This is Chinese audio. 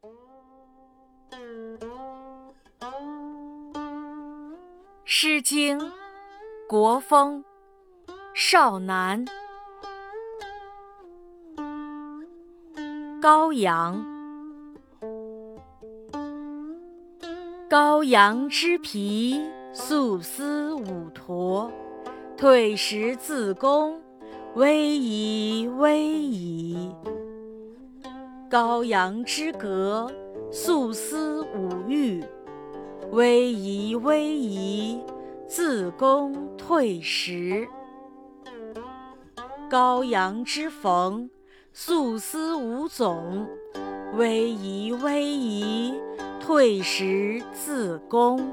《诗经·国风·少南》羔羊，羔羊之皮，素丝五驼，退食自宫，威矣，威矣。羔羊之革，素丝五玉，危夷，危夷，自宫退食。羔羊之逢，素丝五种，危夷，危夷，退食自宫。